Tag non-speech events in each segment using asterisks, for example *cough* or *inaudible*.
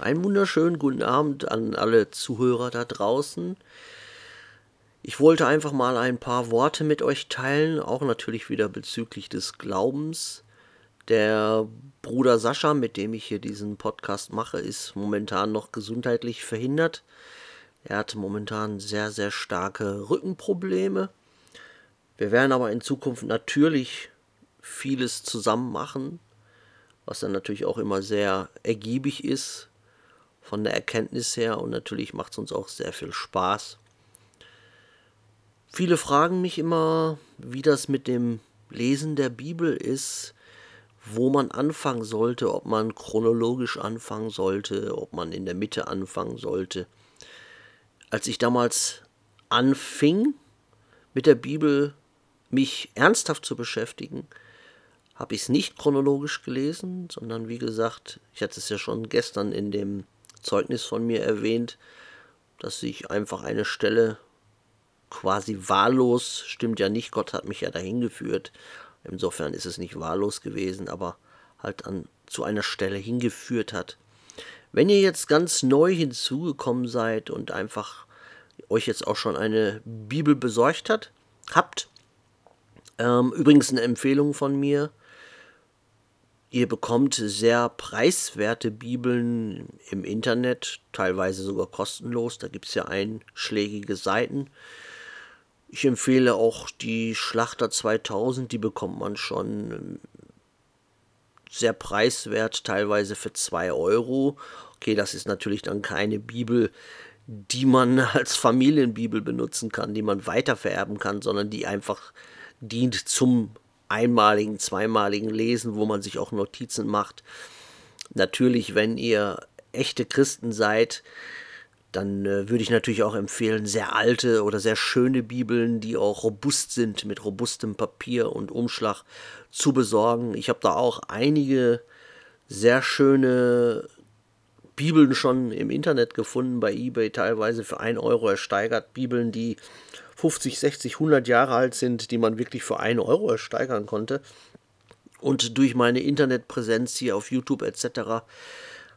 Einen wunderschönen guten Abend an alle Zuhörer da draußen. Ich wollte einfach mal ein paar Worte mit euch teilen, auch natürlich wieder bezüglich des Glaubens. Der Bruder Sascha, mit dem ich hier diesen Podcast mache, ist momentan noch gesundheitlich verhindert. Er hat momentan sehr, sehr starke Rückenprobleme. Wir werden aber in Zukunft natürlich vieles zusammen machen, was dann natürlich auch immer sehr ergiebig ist, von der Erkenntnis her und natürlich macht es uns auch sehr viel Spaß. Viele fragen mich immer, wie das mit dem Lesen der Bibel ist, wo man anfangen sollte, ob man chronologisch anfangen sollte, ob man in der Mitte anfangen sollte. Als ich damals anfing, mit der Bibel mich ernsthaft zu beschäftigen, habe ich es nicht chronologisch gelesen, sondern wie gesagt, ich hatte es ja schon gestern in dem Zeugnis von mir erwähnt, dass ich einfach eine Stelle quasi wahllos, stimmt ja nicht, Gott hat mich ja dahin geführt. Insofern ist es nicht wahllos gewesen, aber halt an, zu einer Stelle hingeführt hat. Wenn ihr jetzt ganz neu hinzugekommen seid und einfach euch jetzt auch schon eine Bibel besorgt hat, habt, ähm, übrigens eine Empfehlung von mir, Ihr bekommt sehr preiswerte Bibeln im Internet, teilweise sogar kostenlos. Da gibt es ja einschlägige Seiten. Ich empfehle auch die Schlachter 2000, die bekommt man schon ähm, sehr preiswert, teilweise für 2 Euro. Okay, das ist natürlich dann keine Bibel, die man *laughs* als Familienbibel benutzen kann, die man weitervererben kann, sondern die einfach dient zum einmaligen, zweimaligen Lesen, wo man sich auch Notizen macht. Natürlich, wenn ihr echte Christen seid, dann äh, würde ich natürlich auch empfehlen, sehr alte oder sehr schöne Bibeln, die auch robust sind, mit robustem Papier und Umschlag zu besorgen. Ich habe da auch einige sehr schöne Bibeln schon im Internet gefunden, bei eBay teilweise für 1 Euro ersteigert. Bibeln, die 50, 60, 100 Jahre alt sind, die man wirklich für 1 Euro ersteigern konnte. Und durch meine Internetpräsenz hier auf YouTube etc.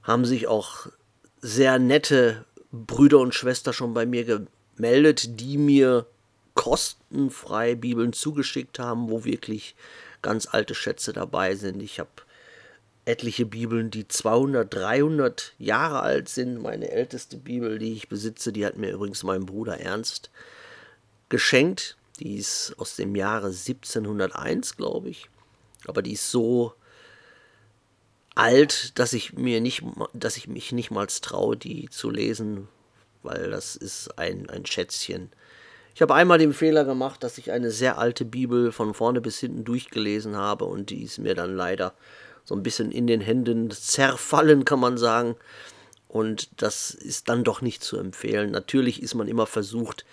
haben sich auch sehr nette Brüder und Schwestern schon bei mir gemeldet, die mir kostenfrei Bibeln zugeschickt haben, wo wirklich ganz alte Schätze dabei sind. Ich habe etliche Bibeln, die 200, 300 Jahre alt sind. Meine älteste Bibel, die ich besitze, die hat mir übrigens mein Bruder Ernst geschenkt. Die ist aus dem Jahre 1701, glaube ich. Aber die ist so alt, dass ich mir nicht, dass ich mich nicht mal traue, die zu lesen, weil das ist ein, ein Schätzchen. Ich habe einmal den Fehler gemacht, dass ich eine sehr alte Bibel von vorne bis hinten durchgelesen habe und die ist mir dann leider so ein bisschen in den Händen zerfallen, kann man sagen. Und das ist dann doch nicht zu empfehlen. Natürlich ist man immer versucht,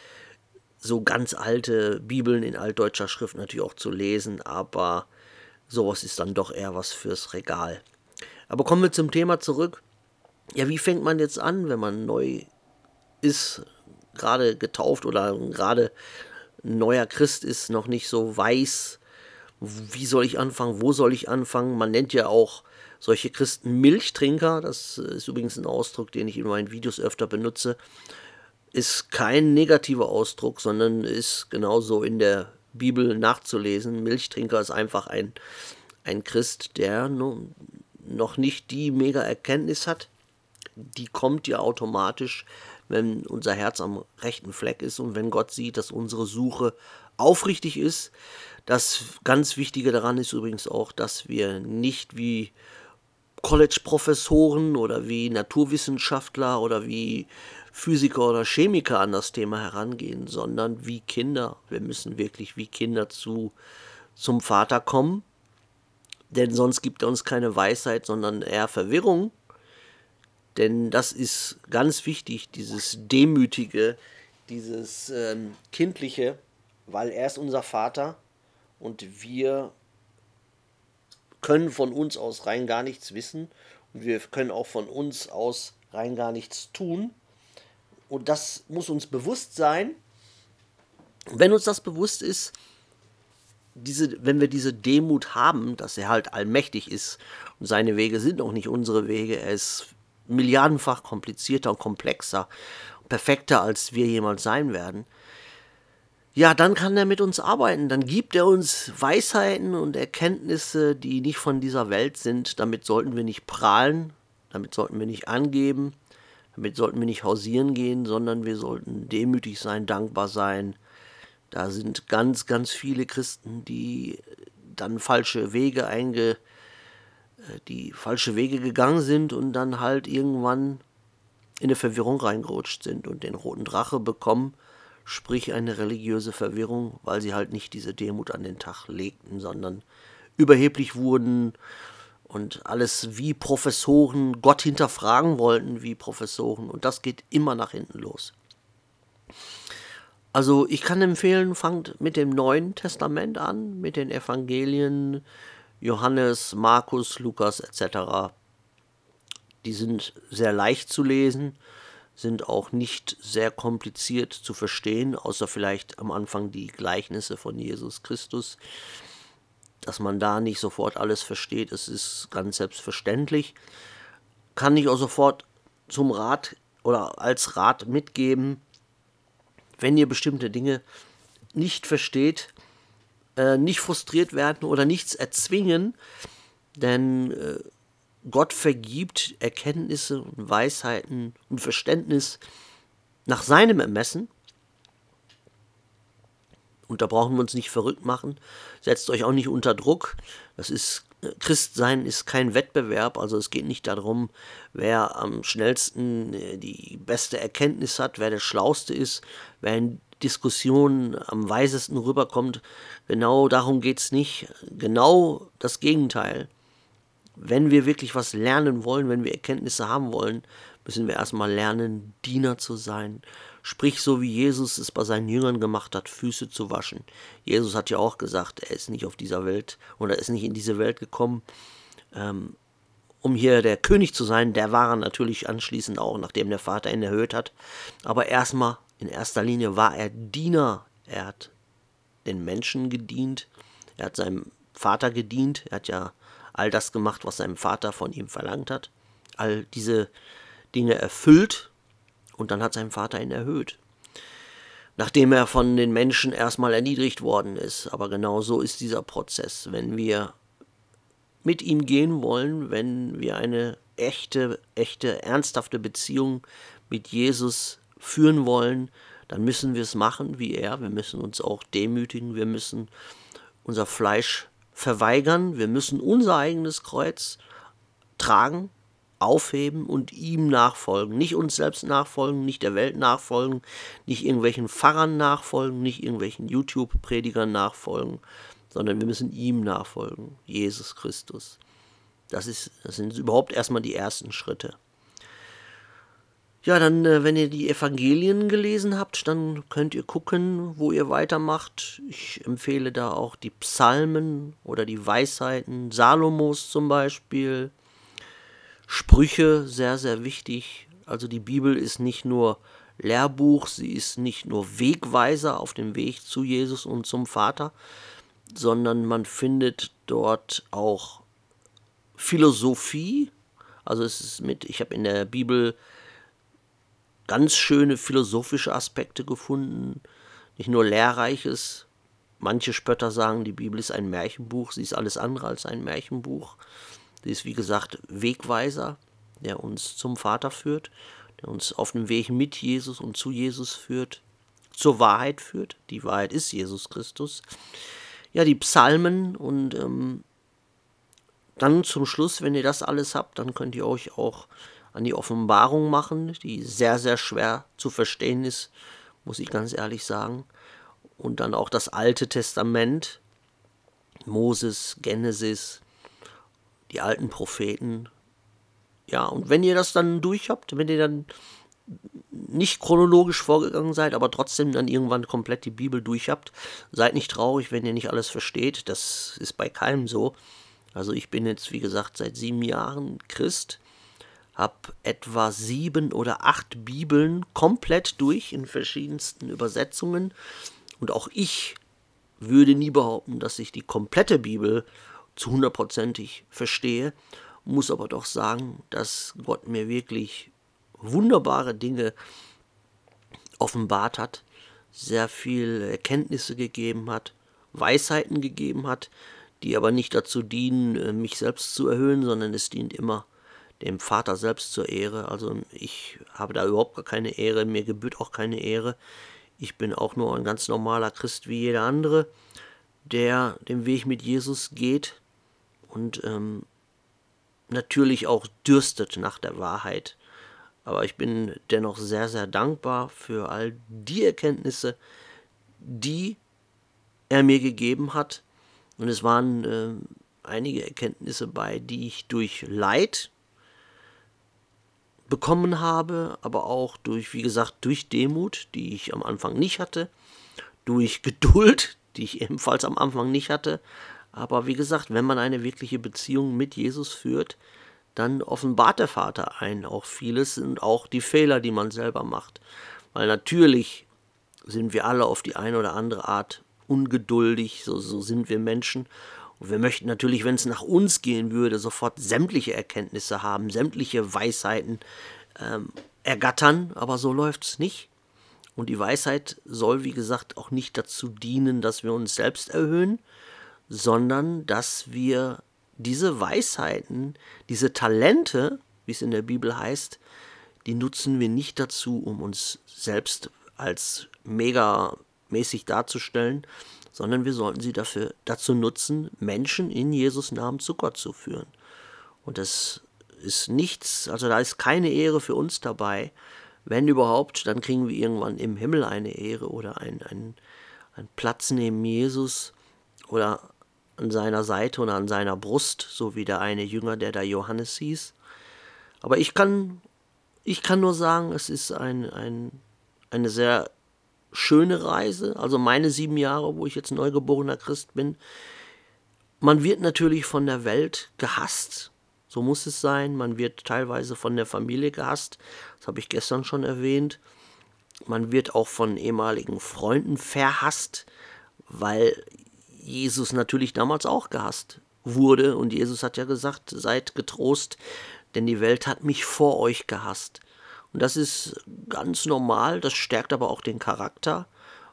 so ganz alte Bibeln in altdeutscher Schrift natürlich auch zu lesen, aber sowas ist dann doch eher was fürs Regal. Aber kommen wir zum Thema zurück. Ja, wie fängt man jetzt an, wenn man neu ist, gerade getauft oder gerade neuer Christ ist, noch nicht so weiß, wie soll ich anfangen, wo soll ich anfangen? Man nennt ja auch solche Christen Milchtrinker, das ist übrigens ein Ausdruck, den ich in meinen Videos öfter benutze ist kein negativer Ausdruck, sondern ist genauso in der Bibel nachzulesen. Milchtrinker ist einfach ein, ein Christ, der noch nicht die mega Erkenntnis hat. Die kommt ja automatisch, wenn unser Herz am rechten Fleck ist und wenn Gott sieht, dass unsere Suche aufrichtig ist. Das ganz Wichtige daran ist übrigens auch, dass wir nicht wie College-Professoren oder wie Naturwissenschaftler oder wie Physiker oder Chemiker an das Thema herangehen, sondern wie Kinder. Wir müssen wirklich wie Kinder zu, zum Vater kommen, denn sonst gibt er uns keine Weisheit, sondern eher Verwirrung. Denn das ist ganz wichtig, dieses Demütige, dieses ähm, Kindliche, weil er ist unser Vater und wir können von uns aus rein gar nichts wissen und wir können auch von uns aus rein gar nichts tun. Und das muss uns bewusst sein. Wenn uns das bewusst ist, diese, wenn wir diese Demut haben, dass er halt allmächtig ist und seine Wege sind auch nicht unsere Wege, er ist milliardenfach komplizierter und komplexer, perfekter, als wir jemals sein werden. Ja, dann kann er mit uns arbeiten, dann gibt er uns Weisheiten und Erkenntnisse, die nicht von dieser Welt sind. Damit sollten wir nicht prahlen, damit sollten wir nicht angeben, damit sollten wir nicht hausieren gehen, sondern wir sollten demütig sein, dankbar sein. Da sind ganz, ganz viele Christen, die dann falsche Wege einge, äh, die falsche Wege gegangen sind und dann halt irgendwann in eine Verwirrung reingerutscht sind und den roten Drache bekommen, sprich eine religiöse Verwirrung, weil sie halt nicht diese Demut an den Tag legten, sondern überheblich wurden und alles wie Professoren Gott hinterfragen wollten, wie Professoren. Und das geht immer nach hinten los. Also ich kann empfehlen, fangt mit dem Neuen Testament an, mit den Evangelien, Johannes, Markus, Lukas etc. Die sind sehr leicht zu lesen, sind auch nicht sehr kompliziert zu verstehen, außer vielleicht am Anfang die Gleichnisse von Jesus Christus. Dass man da nicht sofort alles versteht, das ist ganz selbstverständlich. Kann ich auch sofort zum Rat oder als Rat mitgeben, wenn ihr bestimmte Dinge nicht versteht, äh, nicht frustriert werden oder nichts erzwingen, denn äh, Gott vergibt Erkenntnisse und Weisheiten und Verständnis nach seinem Ermessen und da brauchen wir uns nicht verrückt machen. Setzt euch auch nicht unter Druck. Das ist Christsein ist kein Wettbewerb, also es geht nicht darum, wer am schnellsten äh, die beste Erkenntnis hat, wer der Schlauste ist, wer in Diskussionen am weisesten rüberkommt. Genau darum geht es nicht. Genau das Gegenteil. Wenn wir wirklich was lernen wollen, wenn wir Erkenntnisse haben wollen, müssen wir erstmal lernen, Diener zu sein, Sprich so wie Jesus es bei seinen Jüngern gemacht hat, Füße zu waschen. Jesus hat ja auch gesagt, er ist nicht auf dieser Welt oder ist nicht in diese Welt gekommen, ähm, um hier der König zu sein. Der war er natürlich anschließend auch, nachdem der Vater ihn erhöht hat. Aber erstmal, in erster Linie war er Diener. Er hat den Menschen gedient. Er hat seinem Vater gedient. Er hat ja all das gemacht, was sein Vater von ihm verlangt hat. All diese Dinge erfüllt und dann hat sein Vater ihn erhöht. Nachdem er von den Menschen erstmal erniedrigt worden ist. Aber genau so ist dieser Prozess. Wenn wir mit ihm gehen wollen, wenn wir eine echte, echte, ernsthafte Beziehung mit Jesus führen wollen, dann müssen wir es machen wie er. Wir müssen uns auch demütigen. Wir müssen unser Fleisch verweigern. Wir müssen unser eigenes Kreuz tragen aufheben und ihm nachfolgen. Nicht uns selbst nachfolgen, nicht der Welt nachfolgen, nicht irgendwelchen Pfarrern nachfolgen, nicht irgendwelchen YouTube-Predigern nachfolgen, sondern wir müssen ihm nachfolgen, Jesus Christus. Das, ist, das sind überhaupt erstmal die ersten Schritte. Ja, dann, äh, wenn ihr die Evangelien gelesen habt, dann könnt ihr gucken, wo ihr weitermacht. Ich empfehle da auch die Psalmen oder die Weisheiten Salomos zum Beispiel. Sprüche sehr, sehr wichtig. Also die Bibel ist nicht nur Lehrbuch, sie ist nicht nur Wegweiser auf dem Weg zu Jesus und zum Vater, sondern man findet dort auch Philosophie. Also es ist mit, ich habe in der Bibel ganz schöne philosophische Aspekte gefunden, nicht nur lehrreiches. Manche Spötter sagen, die Bibel ist ein Märchenbuch, sie ist alles andere als ein Märchenbuch. Sie ist, wie gesagt, Wegweiser, der uns zum Vater führt, der uns auf dem Weg mit Jesus und zu Jesus führt, zur Wahrheit führt. Die Wahrheit ist Jesus Christus. Ja, die Psalmen und ähm, dann zum Schluss, wenn ihr das alles habt, dann könnt ihr euch auch an die Offenbarung machen, die sehr, sehr schwer zu verstehen ist, muss ich ganz ehrlich sagen. Und dann auch das Alte Testament, Moses, Genesis, die alten Propheten. Ja, und wenn ihr das dann durch habt, wenn ihr dann nicht chronologisch vorgegangen seid, aber trotzdem dann irgendwann komplett die Bibel durch habt, seid nicht traurig, wenn ihr nicht alles versteht. Das ist bei keinem so. Also ich bin jetzt, wie gesagt, seit sieben Jahren Christ, habe etwa sieben oder acht Bibeln komplett durch in verschiedensten Übersetzungen. Und auch ich würde nie behaupten, dass ich die komplette Bibel zu hundertprozentig verstehe, muss aber doch sagen, dass Gott mir wirklich wunderbare Dinge offenbart hat, sehr viel Erkenntnisse gegeben hat, Weisheiten gegeben hat, die aber nicht dazu dienen, äh, mich selbst zu erhöhen, sondern es dient immer dem Vater selbst zur Ehre. Also ich habe da überhaupt gar keine Ehre, mir gebührt auch keine Ehre. Ich bin auch nur ein ganz normaler Christ wie jeder andere, der den Weg mit Jesus geht und ähm, natürlich auch dürstet nach der Wahrheit. Aber ich bin dennoch sehr, sehr dankbar für all die Erkenntnisse, die er mir gegeben hat. Und es waren äh, einige Erkenntnisse bei, die ich durch Leid bekommen habe, aber auch durch, wie gesagt, durch Demut, die ich am Anfang nicht hatte, durch Geduld, die ich *laughs* ebenfalls am Anfang nicht hatte. Aber wie gesagt, wenn man eine wirkliche Beziehung mit Jesus führt, dann offenbart der Vater ein auch vieles und auch die Fehler, die man selber macht. Weil natürlich sind wir alle auf die eine oder andere Art ungeduldig, so, so sind wir Menschen. Und wir möchten natürlich, wenn es nach uns gehen würde, sofort sämtliche Erkenntnisse haben, sämtliche Weisheiten ähm, ergattern, aber so läuft es nicht. Und die Weisheit soll, wie gesagt, auch nicht dazu dienen, dass wir uns selbst erhöhen, sondern dass wir diese Weisheiten, diese Talente, wie es in der Bibel heißt, die nutzen wir nicht dazu, um uns selbst als mega mäßig darzustellen, sondern wir sollten sie dafür, dazu nutzen, Menschen in Jesus Namen zu Gott zu führen. Und das ist nichts, also da ist keine Ehre für uns dabei. Wenn überhaupt, dann kriegen wir irgendwann im Himmel eine Ehre oder einen, einen, einen Platz neben Jesus oder an seiner Seite oder an seiner Brust, so wie der eine Jünger, der da Johannes hieß. Aber ich kann, ich kann nur sagen, es ist ein, ein, eine sehr schöne Reise. Also meine sieben Jahre, wo ich jetzt neugeborener Christ bin. Man wird natürlich von der Welt gehasst. So muss es sein. Man wird teilweise von der Familie gehasst. Das habe ich gestern schon erwähnt. Man wird auch von ehemaligen Freunden verhasst, weil Jesus natürlich damals auch gehasst wurde. Und Jesus hat ja gesagt, seid getrost, denn die Welt hat mich vor euch gehasst. Und das ist ganz normal, das stärkt aber auch den Charakter,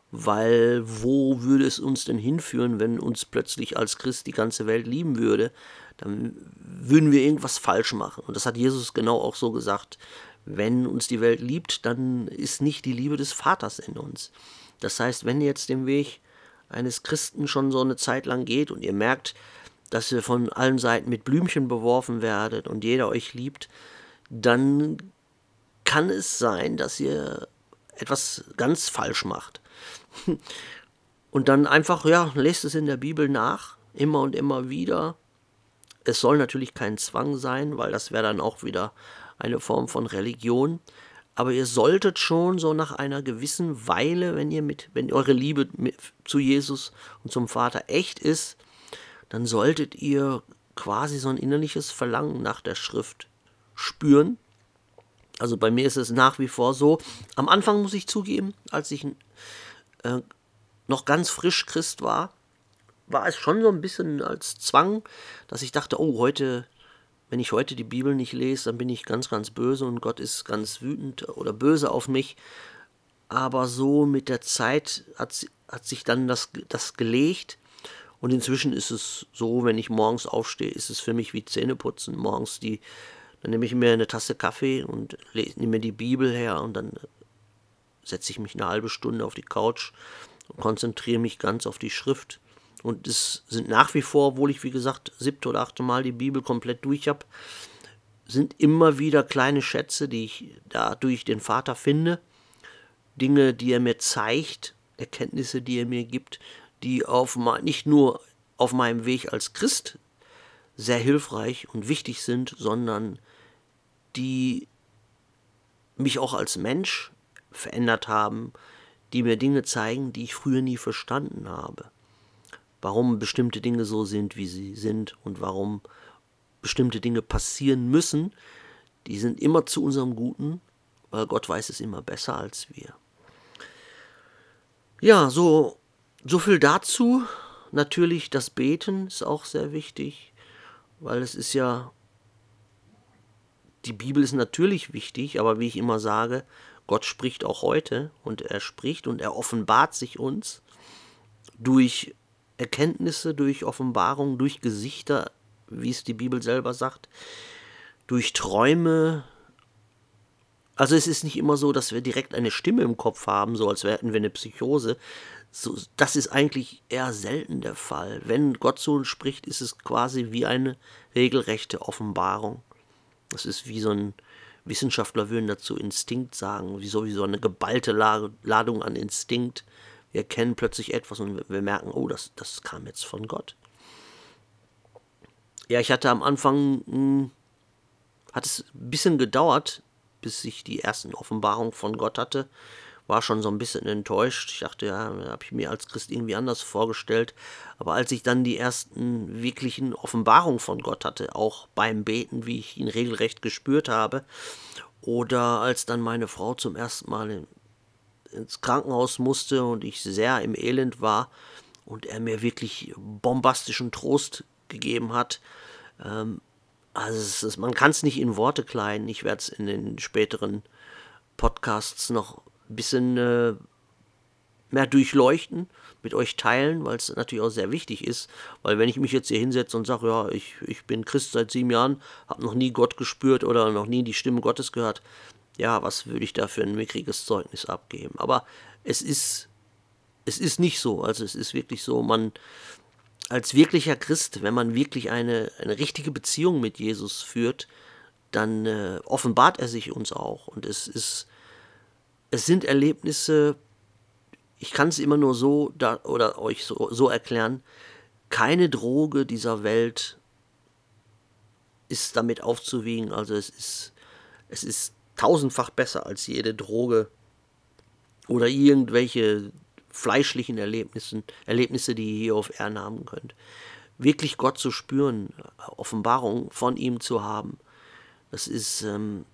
weil wo würde es uns denn hinführen, wenn uns plötzlich als Christ die ganze Welt lieben würde? Dann würden wir irgendwas falsch machen. Und das hat Jesus genau auch so gesagt. Wenn uns die Welt liebt, dann ist nicht die Liebe des Vaters in uns. Das heißt, wenn ihr jetzt den Weg eines Christen schon so eine Zeit lang geht und ihr merkt, dass ihr von allen Seiten mit Blümchen beworfen werdet und jeder euch liebt, dann kann es sein, dass ihr etwas ganz falsch macht. *laughs* Und dann einfach, ja, lest es in der Bibel nach, immer und immer wieder. Es soll natürlich kein Zwang sein, weil das wäre dann auch wieder eine Form von Religion. Aber ihr solltet schon so nach einer gewissen Weile, wenn ihr mit, wenn eure Liebe zu Jesus und zum Vater echt ist, dann solltet ihr quasi so ein innerliches Verlangen nach der Schrift spüren. Also bei mir ist es nach wie vor so. Am Anfang muss ich zugeben, als ich äh, noch ganz frisch Christ war, war es schon so ein bisschen als Zwang, dass ich dachte, oh, heute wenn ich heute die Bibel nicht lese, dann bin ich ganz, ganz böse und Gott ist ganz wütend oder böse auf mich. Aber so mit der Zeit hat, hat sich dann das, das gelegt. Und inzwischen ist es so, wenn ich morgens aufstehe, ist es für mich wie Zähneputzen. Morgens die, dann nehme ich mir eine Tasse Kaffee und nehme mir die Bibel her und dann setze ich mich eine halbe Stunde auf die Couch und konzentriere mich ganz auf die Schrift. Und es sind nach wie vor, obwohl ich wie gesagt siebte oder achte Mal die Bibel komplett durch habe, sind immer wieder kleine Schätze, die ich da durch den Vater finde. Dinge, die er mir zeigt, Erkenntnisse, die er mir gibt, die auf nicht nur auf meinem Weg als Christ sehr hilfreich und wichtig sind, sondern die mich auch als Mensch verändert haben, die mir Dinge zeigen, die ich früher nie verstanden habe warum bestimmte Dinge so sind, wie sie sind und warum bestimmte Dinge passieren müssen, die sind immer zu unserem Guten, weil Gott weiß es immer besser als wir. Ja, so, so viel dazu. Natürlich das Beten ist auch sehr wichtig, weil es ist ja die Bibel ist natürlich wichtig, aber wie ich immer sage, Gott spricht auch heute und er spricht und er offenbart sich uns durch Erkenntnisse, durch Offenbarung, durch Gesichter, wie es die Bibel selber sagt, durch Träume. Also es ist nicht immer so, dass wir direkt eine Stimme im Kopf haben, so als hätten wir eine Psychose. So, das ist eigentlich eher selten der Fall. Wenn Gott zu uns spricht, ist es quasi wie eine regelrechte Offenbarung. Das ist wie so ein Wissenschaftler würden dazu Instinkt sagen, wie sowieso eine geballte Ladung an Instinkt. Wir erkennen plötzlich etwas und wir merken, oh, das, das kam jetzt von Gott. Ja, ich hatte am Anfang, mh, hm, hat es ein bisschen gedauert, bis ich die ersten Offenbarungen von Gott hatte. War schon so ein bisschen enttäuscht. Ich dachte, ja, habe ich mir als Christ irgendwie anders vorgestellt. Aber als ich dann die ersten wirklichen Offenbarungen von Gott hatte, auch beim Beten, wie ich ihn regelrecht gespürt habe, oder als dann meine Frau zum ersten Mal ins Krankenhaus musste und ich sehr im Elend war und er mir wirklich bombastischen Trost gegeben hat. Ähm, also ist, man kann es nicht in Worte kleiden. Ich werde es in den späteren Podcasts noch ein bisschen äh, mehr durchleuchten, mit euch teilen, weil es natürlich auch sehr wichtig ist. Weil wenn ich mich jetzt hier hinsetze und sage, ja, ich, ich bin Christ seit sieben Jahren, habe noch nie Gott gespürt oder noch nie die Stimme Gottes gehört, ja, was würde ich da für ein mickriges Zeugnis abgeben? Aber es ist, es ist nicht so. Also es ist wirklich so, man als wirklicher Christ, wenn man wirklich eine, eine richtige Beziehung mit Jesus führt, dann äh, offenbart er sich uns auch. Und es ist, es sind Erlebnisse, ich kann es immer nur so da, oder euch so, so erklären, keine Droge dieser Welt ist damit aufzuwiegen. Also es ist, es ist tausendfach besser als jede Droge oder irgendwelche fleischlichen Erlebnissen, Erlebnisse, die ihr hier auf Erden haben könnt. Wirklich Gott zu spüren, Offenbarung von ihm zu haben, das ist, ähm,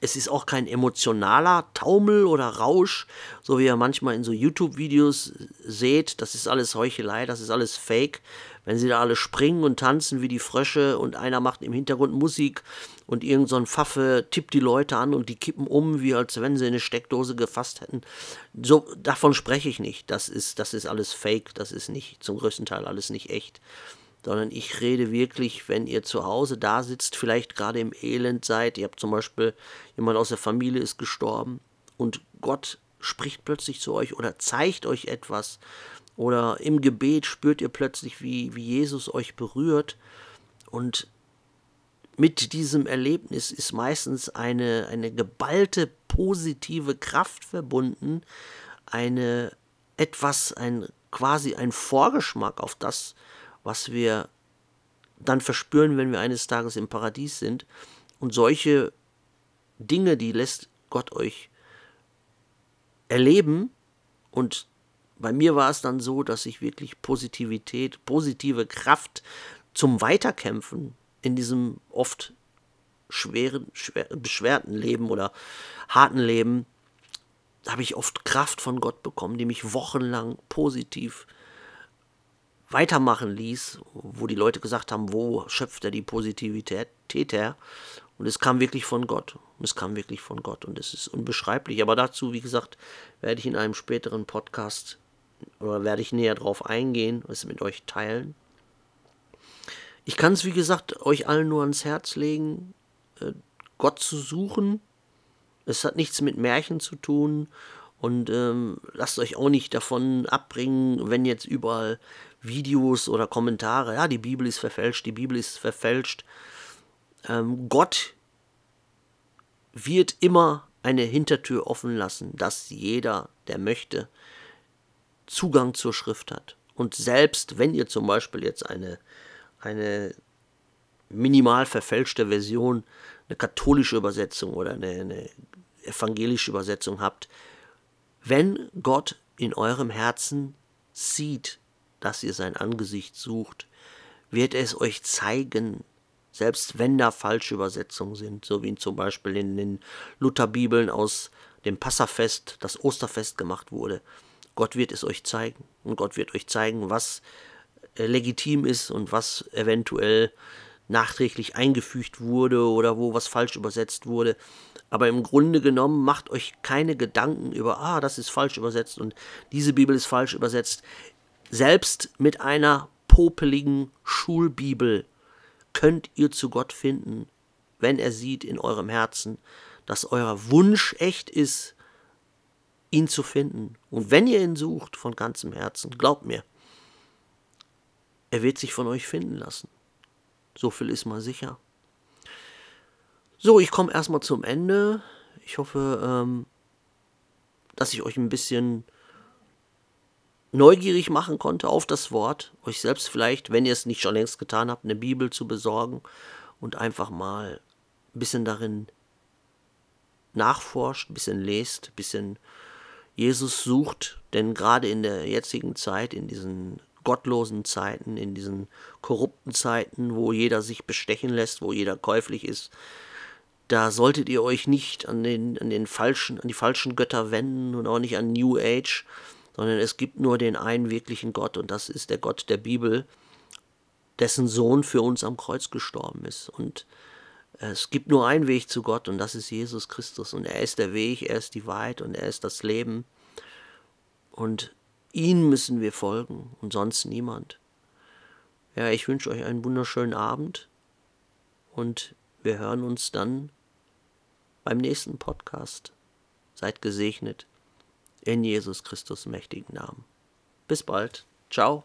es ist auch kein emotionaler Taumel oder Rausch, so wie ihr manchmal in so YouTube-Videos seht. Das ist alles Heuchelei, das ist alles Fake. Wenn sie da alle springen und tanzen wie die Frösche und einer macht im Hintergrund Musik und irgend so ein Pfaffe tippt die Leute an und die kippen um, wie als wenn sie eine Steckdose gefasst hätten. So, davon spreche ich nicht. Das ist, das ist alles Fake, das ist nicht, zum größten Teil alles nicht echt. Sondern ich rede wirklich, wenn ihr zu Hause da sitzt, vielleicht gerade im Elend seid, ihr habt zum Beispiel jemand aus der Familie ist gestorben und Gott spricht plötzlich zu euch oder zeigt euch etwas. Oder im Gebet spürt ihr plötzlich, wie, wie Jesus euch berührt. Und mit diesem Erlebnis ist meistens eine, eine geballte positive Kraft verbunden, eine etwas, ein quasi ein Vorgeschmack auf das, was wir dann verspüren, wenn wir eines Tages im Paradies sind. Und solche Dinge, die lässt Gott euch erleben. Und bei mir war es dann so, dass ich wirklich Positivität, positive Kraft zum Weiterkämpfen in diesem oft schweren, schwer, beschwerten Leben oder harten Leben, habe ich oft Kraft von Gott bekommen, die mich wochenlang positiv weitermachen ließ, wo die Leute gesagt haben, wo schöpft er die Positivität her? Und es kam wirklich von Gott. es kam wirklich von Gott. Und es ist unbeschreiblich. Aber dazu, wie gesagt, werde ich in einem späteren Podcast oder werde ich näher drauf eingehen, es mit euch teilen. Ich kann es, wie gesagt, euch allen nur ans Herz legen, äh, Gott zu suchen. Es hat nichts mit Märchen zu tun. Und ähm, lasst euch auch nicht davon abbringen, wenn jetzt überall Videos oder Kommentare, ja, die Bibel ist verfälscht, die Bibel ist verfälscht. Ähm, Gott wird immer eine Hintertür offen lassen, dass jeder, der möchte, Zugang zur Schrift hat. Und selbst wenn ihr zum Beispiel jetzt eine, eine minimal verfälschte Version, eine katholische Übersetzung oder eine, eine evangelische Übersetzung habt, wenn Gott in eurem Herzen sieht, dass ihr sein Angesicht sucht, wird er es euch zeigen, selbst wenn da falsche Übersetzungen sind, so wie zum Beispiel in den Lutherbibeln aus dem Passafest, das Osterfest gemacht wurde. Gott wird es euch zeigen und Gott wird euch zeigen, was legitim ist und was eventuell nachträglich eingefügt wurde oder wo was falsch übersetzt wurde. Aber im Grunde genommen macht euch keine Gedanken über, ah, das ist falsch übersetzt und diese Bibel ist falsch übersetzt. Selbst mit einer popeligen Schulbibel könnt ihr zu Gott finden, wenn er sieht in eurem Herzen, dass euer Wunsch echt ist, ihn zu finden. Und wenn ihr ihn sucht von ganzem Herzen, glaubt mir, er wird sich von euch finden lassen. So viel ist mal sicher. So, ich komme erstmal zum Ende. Ich hoffe, ähm, dass ich euch ein bisschen neugierig machen konnte auf das Wort, euch selbst vielleicht, wenn ihr es nicht schon längst getan habt, eine Bibel zu besorgen und einfach mal ein bisschen darin nachforscht, ein bisschen lest, ein bisschen Jesus sucht, denn gerade in der jetzigen Zeit, in diesen gottlosen Zeiten, in diesen korrupten Zeiten, wo jeder sich bestechen lässt, wo jeder käuflich ist, da solltet ihr euch nicht an den, an den falschen, an die falschen Götter wenden und auch nicht an New Age, sondern es gibt nur den einen wirklichen Gott und das ist der Gott der Bibel, dessen Sohn für uns am Kreuz gestorben ist. Und es gibt nur einen Weg zu Gott und das ist Jesus Christus. Und er ist der Weg, er ist die Wahrheit und er ist das Leben. Und ihn müssen wir folgen und sonst niemand. Ja, ich wünsche euch einen wunderschönen Abend und wir hören uns dann beim nächsten Podcast. Seid gesegnet in Jesus Christus mächtigen Namen. Bis bald. Ciao.